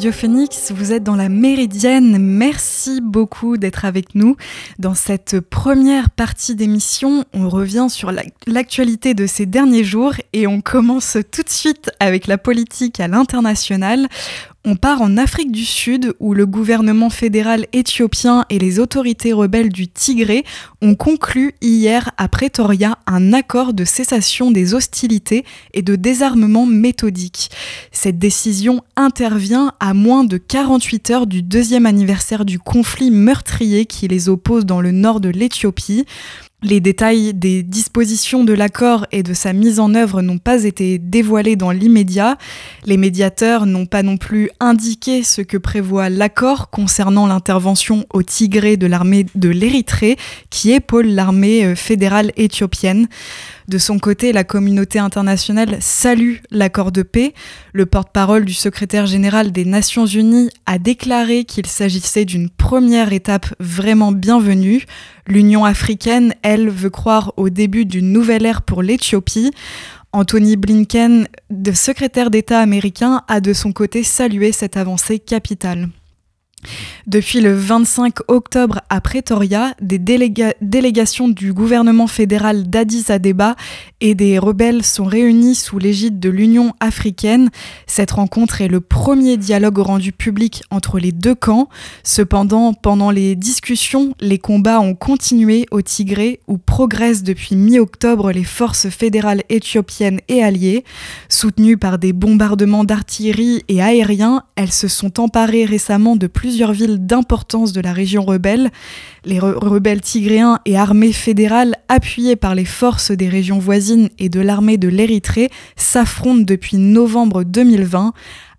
sur Radio Phoenix, vous êtes dans la Méridienne. Merci beaucoup d'être avec nous. Dans cette première partie d'émission, on revient sur l'actualité de ces derniers jours et on commence tout de suite avec la politique à l'international. On part en Afrique du Sud où le gouvernement fédéral éthiopien et les autorités rebelles du Tigré ont conclu hier à Pretoria un accord de cessation des hostilités et de désarmement méthodique. Cette décision intervient à moins de 48 heures du deuxième anniversaire du conflit meurtrier qui les oppose dans le nord de l'Éthiopie. Les détails des dispositions de l'accord et de sa mise en œuvre n'ont pas été dévoilés dans l'immédiat. Les médiateurs n'ont pas non plus indiqué ce que prévoit l'accord concernant l'intervention au Tigré de l'armée de l'Érythrée, qui épaule l'armée euh, fédérale éthiopienne. De son côté, la communauté internationale salue l'accord de paix. Le porte-parole du secrétaire général des Nations Unies a déclaré qu'il s'agissait d'une première étape vraiment bienvenue. L'Union africaine, elle, veut croire au début d'une nouvelle ère pour l'Éthiopie. Anthony Blinken, secrétaire d'État américain, a de son côté salué cette avancée capitale. Depuis le 25 octobre à Pretoria, des délégations du gouvernement fédéral d'Addis Abeba et des rebelles sont réunis sous l'égide de l'Union africaine. Cette rencontre est le premier dialogue rendu public entre les deux camps. Cependant, pendant les discussions, les combats ont continué au Tigré où progressent depuis mi-octobre les forces fédérales éthiopiennes et alliées. Soutenues par des bombardements d'artillerie et aériens, elles se sont emparées récemment de plus plusieurs villes d'importance de la région rebelle. Les rebelles tigréens et armées fédérales, appuyées par les forces des régions voisines et de l'armée de l'Érythrée, s'affrontent depuis novembre 2020.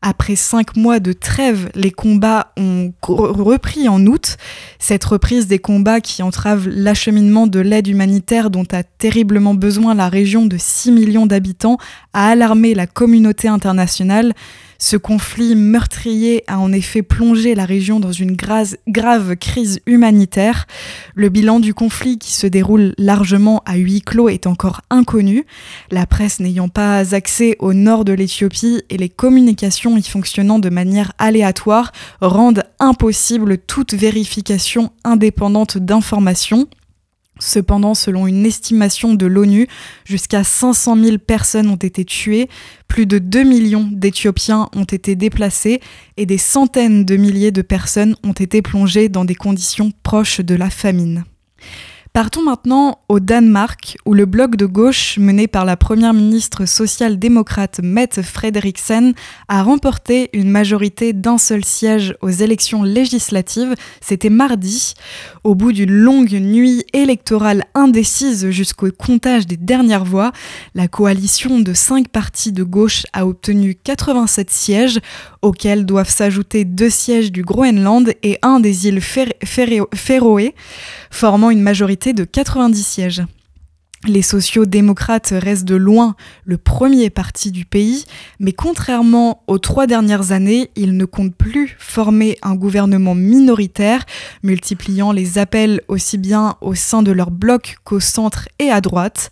Après cinq mois de trêve, les combats ont repris en août. Cette reprise des combats qui entrave l'acheminement de l'aide humanitaire dont a terriblement besoin la région de 6 millions d'habitants a alarmé la communauté internationale. Ce conflit meurtrier a en effet plongé la région dans une grave, crise humanitaire. Le bilan du conflit qui se déroule largement à huis clos est encore inconnu. La presse n'ayant pas accès au nord de l'Éthiopie et les communications y fonctionnant de manière aléatoire rendent impossible toute vérification indépendante d'informations. Cependant, selon une estimation de l'ONU, jusqu'à 500 000 personnes ont été tuées, plus de 2 millions d'Éthiopiens ont été déplacés et des centaines de milliers de personnes ont été plongées dans des conditions proches de la famine. Partons maintenant au Danemark, où le bloc de gauche mené par la première ministre social-démocrate Mette Frederiksen a remporté une majorité d'un seul siège aux élections législatives. C'était mardi. Au bout d'une longue nuit électorale indécise jusqu'au comptage des dernières voix, la coalition de cinq partis de gauche a obtenu 87 sièges, auxquels doivent s'ajouter deux sièges du Groenland et un des îles Féroé, formant une majorité de 90 sièges. Les sociaux-démocrates restent de loin le premier parti du pays, mais contrairement aux trois dernières années, ils ne comptent plus former un gouvernement minoritaire, multipliant les appels aussi bien au sein de leur bloc qu'au centre et à droite.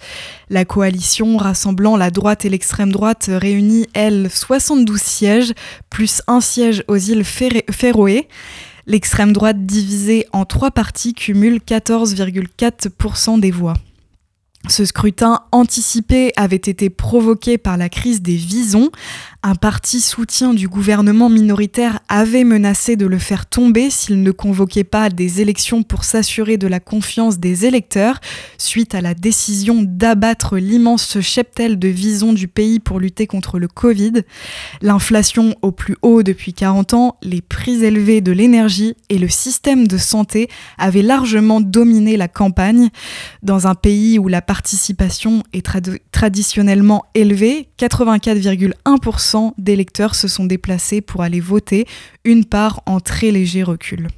La coalition rassemblant la droite et l'extrême droite réunit, elle, 72 sièges, plus un siège aux îles Féroé. L'extrême droite divisée en trois partis cumule 14,4% des voix. Ce scrutin anticipé avait été provoqué par la crise des visons. Un parti soutien du gouvernement minoritaire avait menacé de le faire tomber s'il ne convoquait pas des élections pour s'assurer de la confiance des électeurs, suite à la décision d'abattre l'immense cheptel de visons du pays pour lutter contre le Covid. L'inflation au plus haut depuis 40 ans, les prix élevés de l'énergie et le système de santé avaient largement dominé la campagne. Dans un pays où la participation est traditionnellement élevée, 84,1% d'électeurs se sont déplacés pour aller voter, une part en très léger recul.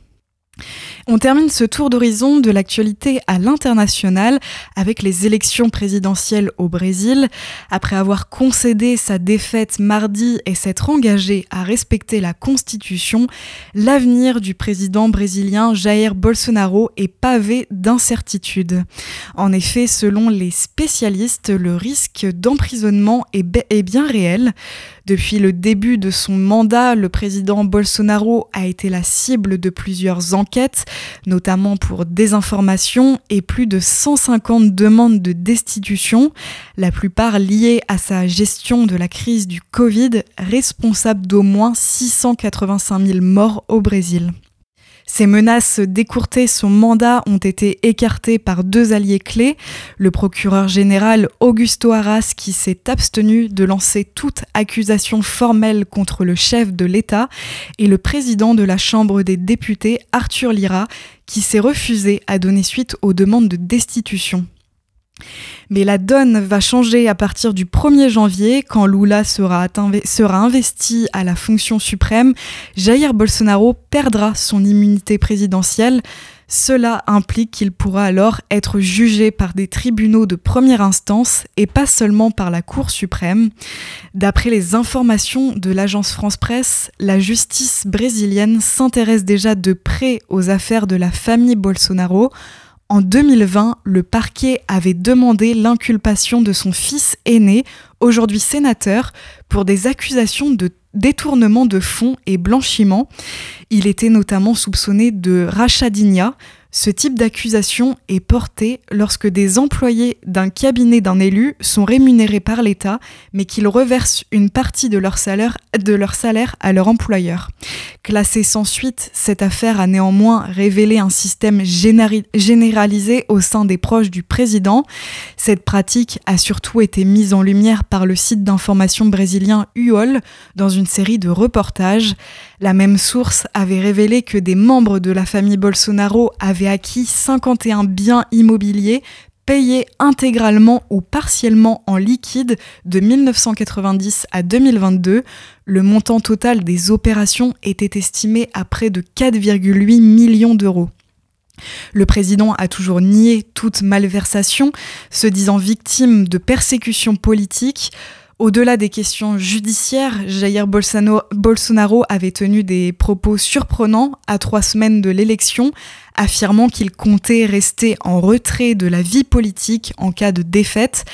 On termine ce tour d'horizon de l'actualité à l'international avec les élections présidentielles au Brésil. Après avoir concédé sa défaite mardi et s'être engagé à respecter la Constitution, l'avenir du président brésilien Jair Bolsonaro est pavé d'incertitudes. En effet, selon les spécialistes, le risque d'emprisonnement est, bien réel. Depuis le début de son mandat, le président Bolsonaro a été la cible de plusieurs enquêtes, notamment pour désinformation et plus de 150 demandes de destitution, la plupart liées à sa gestion de la crise du Covid, responsable d'au moins 685 000 morts au Brésil. Ces menaces d'écourter son mandat ont été écartées par deux alliés clés, le procureur général Augusto Arras qui s'est abstenu de lancer toute accusation formelle contre le chef de l'État et le président de la Chambre des députés Arthur Lira qui s'est refusé à donner suite aux demandes de destitution. Mais la donne va changer à partir du 1er janvier quand Lula sera, sera investi à la fonction suprême. Jair Bolsonaro perdra son immunité présidentielle. Cela implique qu'il pourra alors être jugé par des tribunaux de première instance et pas seulement par la Cour suprême. D'après les informations de l'agence France Presse, la justice brésilienne s'intéresse déjà de près aux affaires de la famille Bolsonaro en 2020, le parquet avait demandé l'inculpation de son fils aîné, aujourd'hui sénateur, pour des accusations de détournement de fonds et blanchiment. Il était notamment soupçonné de rachadinia, ce type d'accusation est porté lorsque des employés d'un cabinet d'un élu sont rémunérés par l'État, mais qu'ils reversent une partie de leur, salaire, à leur employeur. Classée sans suite, cette affaire a néanmoins révélé un système généralisé au sein des proches du président. Cette pratique a surtout été mise en lumière par le site d'information brésilien UOL dans une série de reportages. La même source avait révélé que des membres de la famille Bolsonaro avaient acquis 51 biens immobiliers payés intégralement ou partiellement en liquide de 1990 à 2022. Le montant total des opérations était estimé à près de 4,8 millions d'euros. Le président a toujours nié toute malversation, se disant victime de persécutions politiques. Au-delà des questions judiciaires, Jair Bolsonaro avait tenu des propos surprenants à trois semaines de l'élection, affirmant qu'il comptait rester en retrait de la vie politique en cas de défaite.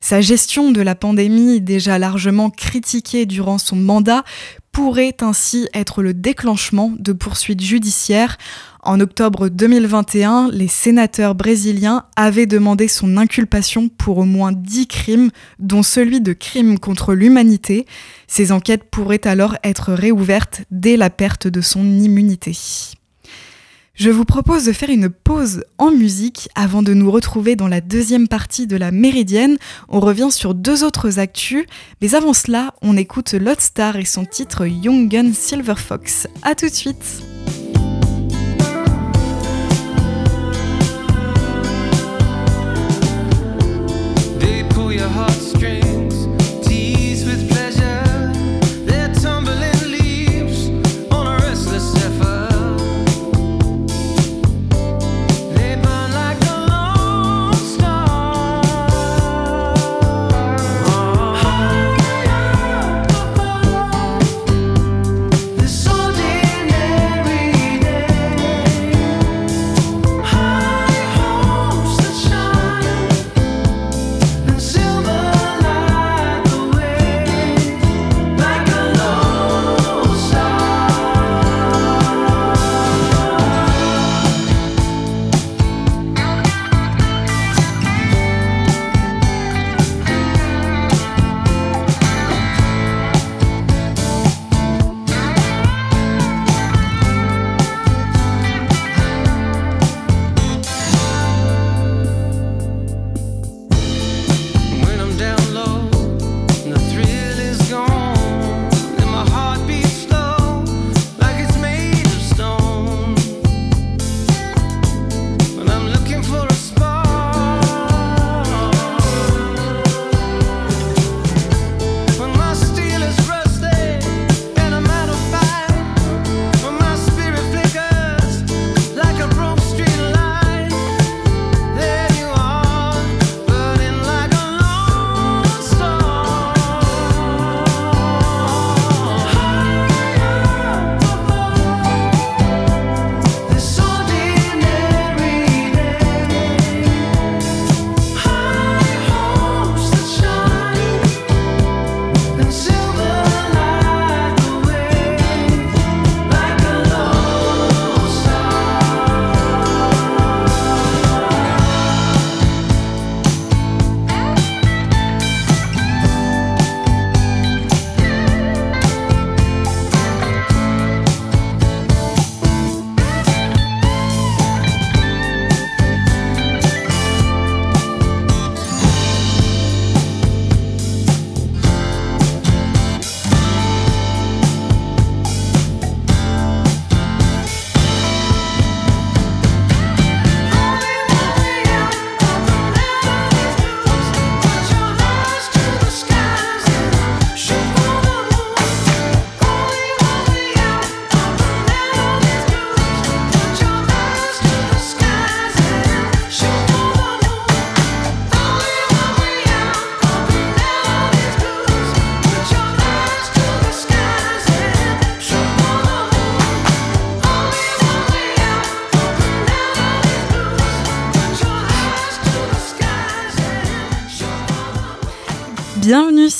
Sa gestion de la pandémie, déjà largement critiquée durant son mandat, pourrait ainsi être le déclenchement de poursuites judiciaires. En octobre 2021, les sénateurs brésiliens avaient demandé son inculpation pour au moins 10 crimes, dont celui de crimes contre l'humanité. Ces enquêtes pourraient alors être réouvertes dès la perte de son immunité. Je vous propose de faire une pause en musique avant de nous retrouver dans la deuxième partie de la Méridienne. On revient sur deux autres actus, mais avant cela, on écoute Star et son titre Young Gun Silver Fox. A tout de suite!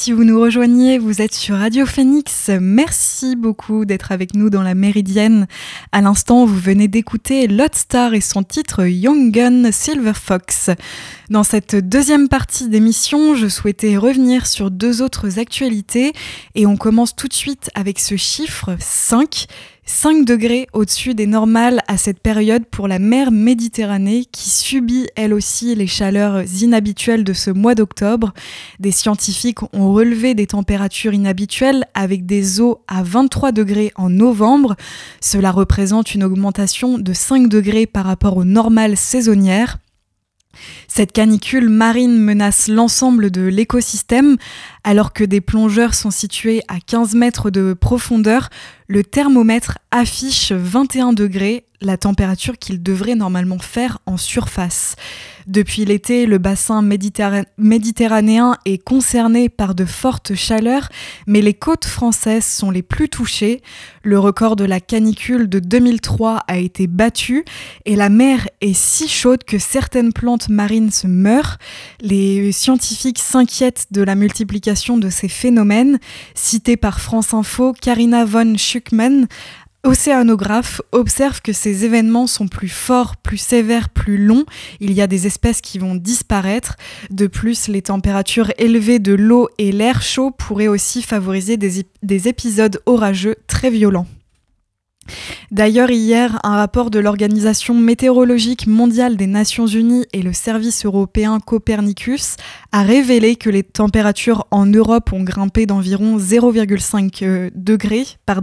Si vous nous rejoignez, vous êtes sur Radio Phoenix. Merci beaucoup d'être avec nous dans la Méridienne. À l'instant, vous venez d'écouter Lot Star et son titre Young Gun Silver Fox. Dans cette deuxième partie d'émission, je souhaitais revenir sur deux autres actualités et on commence tout de suite avec ce chiffre 5 5 degrés au-dessus des normales à cette période pour la mer Méditerranée qui subit elle aussi les chaleurs inhabituelles de ce mois d'octobre. Des scientifiques ont relevé des températures inhabituelles avec des eaux à 23 degrés en novembre. Cela représente une augmentation de 5 degrés par rapport aux normales saisonnières. Cette canicule marine menace l'ensemble de l'écosystème. Alors que des plongeurs sont situés à 15 mètres de profondeur, le thermomètre affiche 21 degrés, la température qu'il devrait normalement faire en surface. Depuis l'été, le bassin méditerranéen est concerné par de fortes chaleurs, mais les côtes françaises sont les plus touchées. Le record de la canicule de 2003 a été battu et la mer est si chaude que certaines plantes marines se meurent. Les scientifiques s'inquiètent de la multiplication de ces phénomènes. Citée par France Info, Karina von Schuckmann océanographes observent que ces événements sont plus forts, plus sévères, plus longs. Il y a des espèces qui vont disparaître. De plus, les températures élevées de l'eau et l'air chaud pourraient aussi favoriser des épisodes orageux très violents. D'ailleurs, hier, un rapport de l'Organisation météorologique mondiale des Nations Unies et le service européen Copernicus a révélé que les températures en Europe ont grimpé d'environ 0,5 euh, degrés par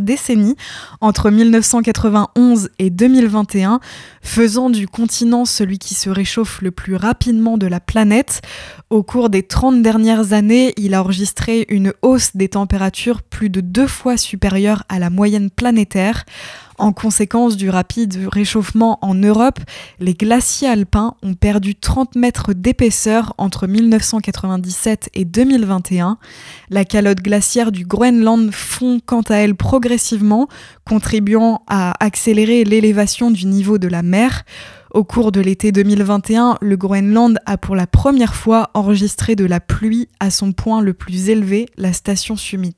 décennie, entre 1991 et 2021, faisant du continent celui qui se réchauffe le plus rapidement de la planète. Au cours des 30 dernières années, il a enregistré une hausse des températures plus de deux fois supérieure à la moyenne planétaire. En conséquence du rapide réchauffement en Europe, les glaciers alpins ont perdu 30 mètres d'épaisseur entre 1997 et 2021. La calotte glaciaire du Groenland fond quant à elle progressivement, contribuant à accélérer l'élévation du niveau de la mer. Au cours de l'été 2021, le Groenland a pour la première fois enregistré de la pluie à son point le plus élevé, la station Summit.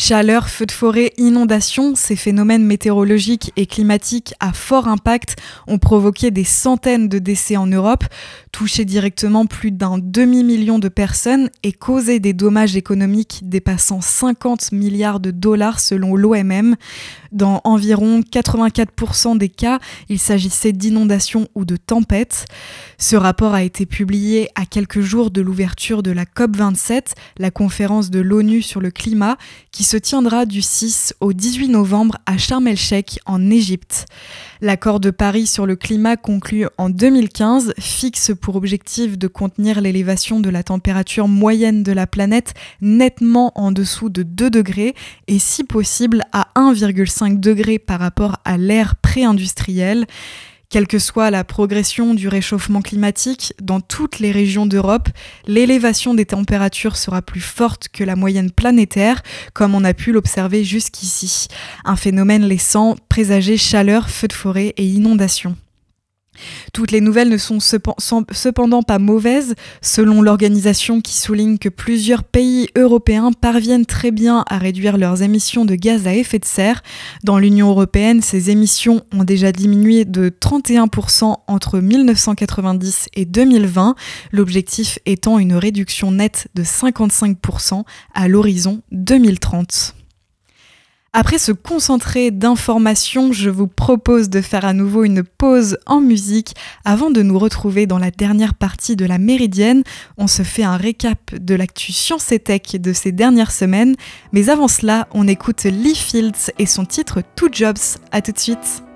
Chaleur, feux de forêt, inondations, ces phénomènes météorologiques et climatiques à fort impact ont provoqué des centaines de décès en Europe, touché directement plus d'un demi-million de personnes et causé des dommages économiques dépassant 50 milliards de dollars selon l'OMM. Dans environ 84% des cas, il s'agissait d'inondations ou de tempêtes. Ce rapport a été publié à quelques jours de l'ouverture de la COP27, la conférence de l'ONU sur le climat, qui se tiendra du 6 au 18 novembre à Sharm el-Sheikh en Égypte. L'accord de Paris sur le climat conclu en 2015 fixe pour objectif de contenir l'élévation de la température moyenne de la planète nettement en dessous de 2 degrés et si possible à 1,5 degré par rapport à l'ère pré-industrielle. Quelle que soit la progression du réchauffement climatique, dans toutes les régions d'Europe, l'élévation des températures sera plus forte que la moyenne planétaire, comme on a pu l'observer jusqu'ici. Un phénomène laissant présager chaleur, feux de forêt et inondations. Toutes les nouvelles ne sont cependant pas mauvaises, selon l'organisation qui souligne que plusieurs pays européens parviennent très bien à réduire leurs émissions de gaz à effet de serre. Dans l'Union européenne, ces émissions ont déjà diminué de 31% entre 1990 et 2020, l'objectif étant une réduction nette de 55% à l'horizon 2030. Après ce concentré d'informations, je vous propose de faire à nouveau une pause en musique avant de nous retrouver dans la dernière partie de la Méridienne. On se fait un récap de l'actu Science et Tech de ces dernières semaines, mais avant cela, on écoute Lee Fields et son titre Two Jobs. À tout de suite.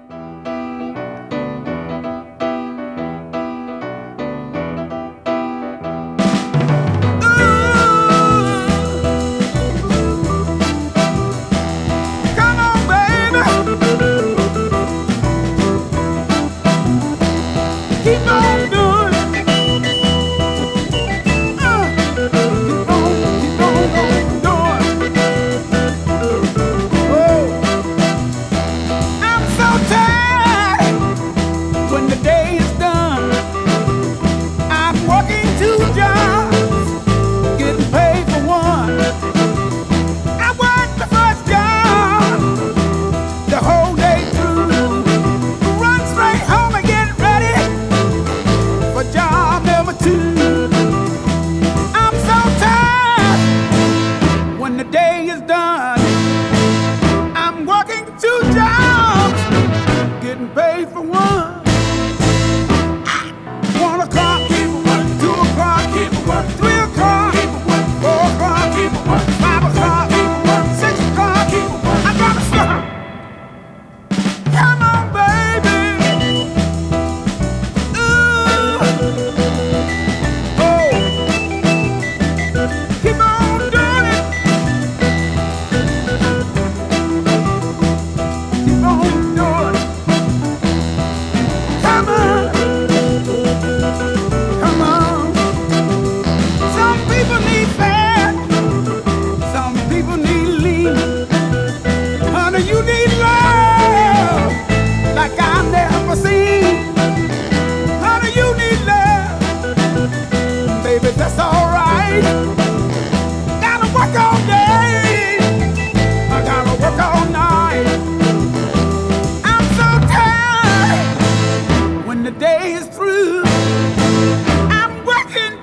I'm working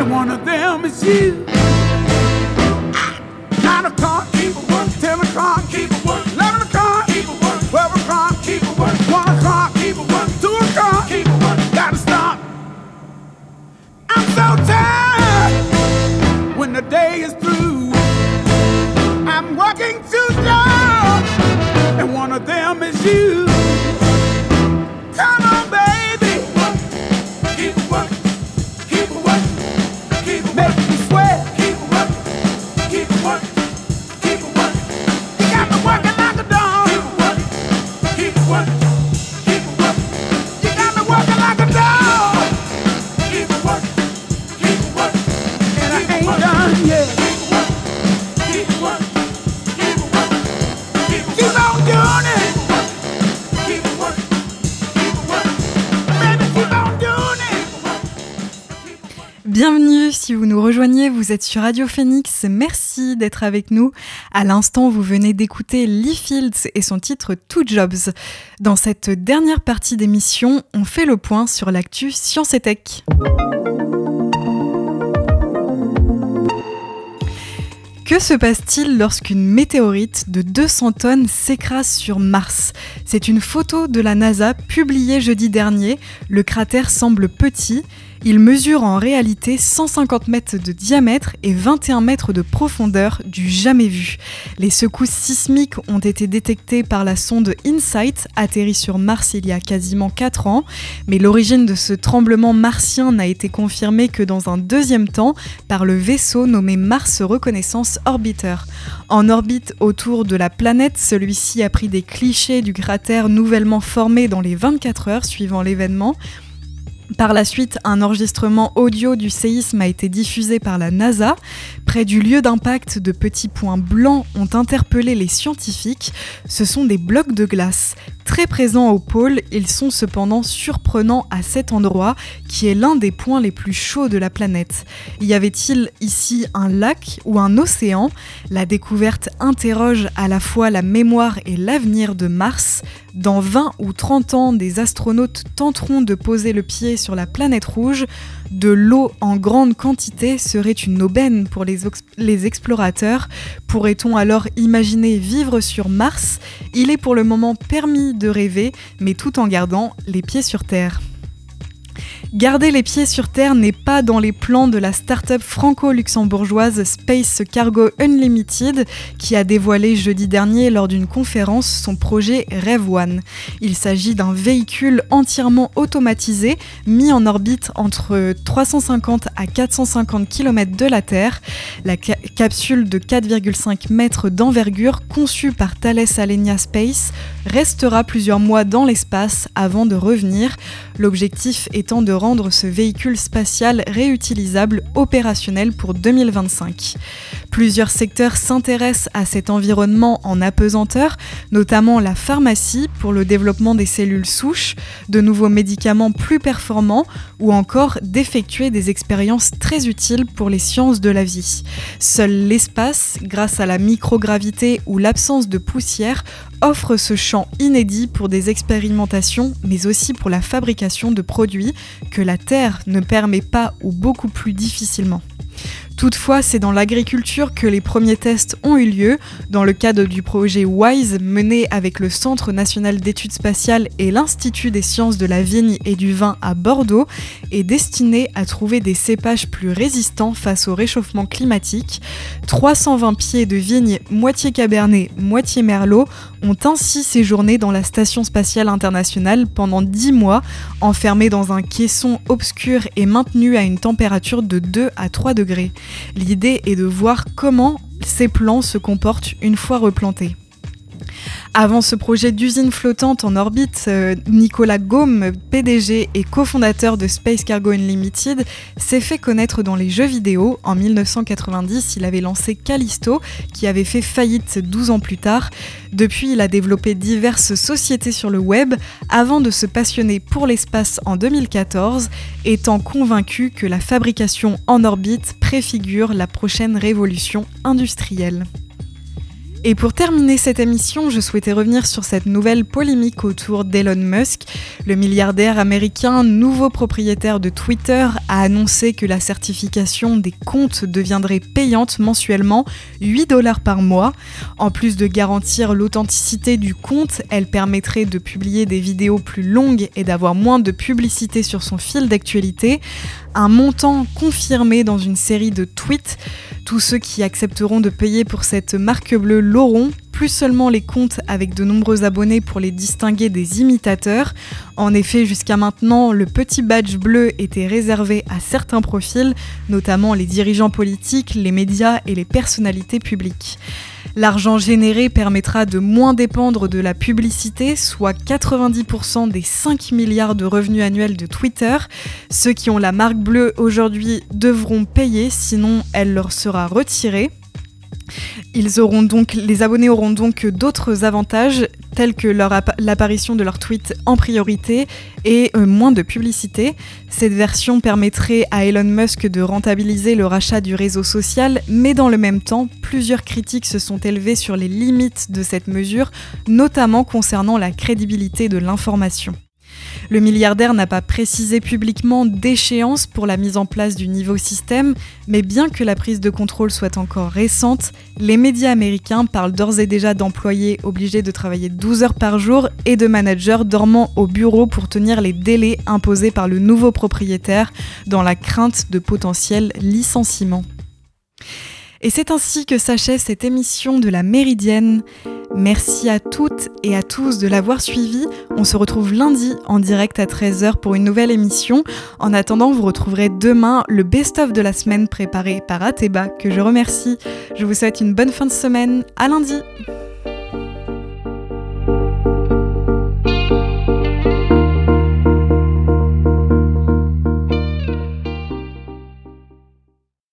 and one of them is you. Nine o'clock, keep it. Ten o'clock, keep it. Eleven o'clock, keep it. Twelve o'clock, keep it. One o'clock, keep it. Two o'clock, keep it. Gotta stop. I'm so tired when the day is through. I'm working and one of them is you. Vous êtes sur Radio Phoenix, merci d'être avec nous. À l'instant, vous venez d'écouter Lee Fields et son titre Two Jobs. Dans cette dernière partie d'émission, on fait le point sur l'actu Science et Tech. Que se passe-t-il lorsqu'une météorite de 200 tonnes s'écrase sur Mars? C'est une photo de la NASA publiée jeudi dernier. Le cratère semble petit il mesure en réalité 150 mètres de diamètre et 21 mètres de profondeur du jamais vu. Les secousses sismiques ont été détectées par la sonde InSight, atterrie sur Mars il y a quasiment 4 ans, mais l'origine de ce tremblement martien n'a été confirmée que dans un deuxième temps par le vaisseau nommé Mars Reconnaissance Orbiter. En orbite autour de la planète, celui-ci a pris des clichés du cratère nouvellement formé dans les 24 heures suivant l'événement. Par la suite, un enregistrement audio du séisme a été diffusé par la NASA. Près du lieu d'impact, de petits points blancs ont interpellé les scientifiques. Ce sont des blocs de glace. Très présents au pôle, ils sont cependant surprenants à cet endroit qui est l'un des points les plus chauds de la planète. Y avait-il ici un lac ou un océan? La découverte interroge à la fois la mémoire et l'avenir de Mars. Dans 20 ou 30 ans, des astronautes tenteront de poser le pied sur la planète rouge. De l'eau en grande quantité serait une aubaine pour les, explorateurs. Pourrait-on alors imaginer vivre sur Mars? Il est pour le moment permis de rêver, mais tout en gardant les pieds sur Terre. Garder les pieds sur Terre n'est pas dans les plans de la start-up franco-luxembourgeoise Space Cargo Unlimited qui a dévoilé jeudi dernier lors d'une conférence son projet Rev One. Il s'agit d'un véhicule entièrement automatisé mis en orbite entre 350 à 450 km de la Terre. La capsule de 4,5 mètres d'envergure conçue par Thales Alenia Space restera plusieurs mois dans l'espace avant de revenir, l'objectif étant de rendre ce véhicule spatial réutilisable opérationnel pour 2025. Plusieurs secteurs s'intéressent à cet environnement en apesanteur, notamment la pharmacie pour le développement des cellules souches, de nouveaux médicaments plus performants ou encore d'effectuer des expériences très utiles pour les sciences de la vie. Seul l'espace, grâce à la microgravité ou l'absence de poussière, offre ce champ inédit pour des expérimentations, mais aussi pour la fabrication de produits que la Terre ne permet pas ou beaucoup plus difficilement. Toutefois, c'est dans l'agriculture que les premiers tests ont eu lieu, dans le cadre du projet WISE mené avec le Centre national d'études spatiales et l'Institut des sciences de la vigne et du vin à Bordeaux, et destiné à trouver des cépages plus résistants face au réchauffement climatique. 320 pieds de vignes moitié cabernet, moitié merlot ont ainsi séjourné dans la Station spatiale internationale pendant 10 mois, enfermés dans un caisson obscur et maintenus à une température de 2 à 3 degrés. L'idée est de voir comment ces plants se comportent une fois replantés. Avant ce projet d'usine flottante en orbite, euh, Nicolas Gaume, PDG et cofondateur de Space Cargo Unlimited, s'est fait connaître dans les jeux vidéo. En 1990, il avait lancé Callisto, qui avait fait faillite 12 ans plus tard. Depuis, il a développé diverses sociétés sur le web avant de se passionner pour l'espace en 2014, étant convaincu que la fabrication en orbite préfigure la prochaine révolution industrielle. Et pour terminer cette émission, je souhaitais revenir sur cette nouvelle polémique autour d'Elon Musk. Le milliardaire américain, nouveau propriétaire de Twitter, a annoncé que la certification des comptes deviendrait payante mensuellement, 8 dollars par mois. En plus de garantir l'authenticité du compte, elle permettrait de publier des vidéos plus longues et d'avoir moins de publicité sur son fil d'actualité. Un montant confirmé dans une série de tweets. Tous ceux qui accepteront de payer pour cette marque bleue l'auront, plus seulement les comptes avec de nombreux abonnés pour les distinguer des imitateurs. En effet, jusqu'à maintenant, le petit badge bleu était réservé à certains profils, notamment les dirigeants politiques, les médias et les personnalités publiques. L'argent généré permettra de moins dépendre de la publicité, soit 90% des 5 milliards de revenus annuels de Twitter. Ceux qui ont la marque bleue aujourd'hui devront payer, sinon elle leur sera retirée. Les abonnés auront donc d'autres avantages tels que l'apparition de leur tweet en priorité et euh, moins de publicité. Cette version permettrait à Elon Musk de rentabiliser le rachat du réseau social, mais dans le même temps, plusieurs critiques se sont élevées sur les limites de cette mesure, notamment concernant la crédibilité de l'information. Le milliardaire n'a pas précisé publiquement d'échéance pour la mise en place du niveau système, mais bien que la prise de contrôle soit encore récente, les médias américains parlent d'ores et déjà d'employés obligés de travailler 12 heures par jour et de managers dormant au bureau pour tenir les délais imposés par le nouveau propriétaire dans la crainte de potentiels licenciements. Et c'est ainsi que s'achève cette émission de la Méridienne. Merci à toutes et à tous de l'avoir suivi. On se retrouve lundi en direct à 13h pour une nouvelle émission. En attendant, vous retrouverez demain le best-of de la semaine préparé par Ateba, que je remercie. Je vous souhaite une bonne fin de semaine. À lundi!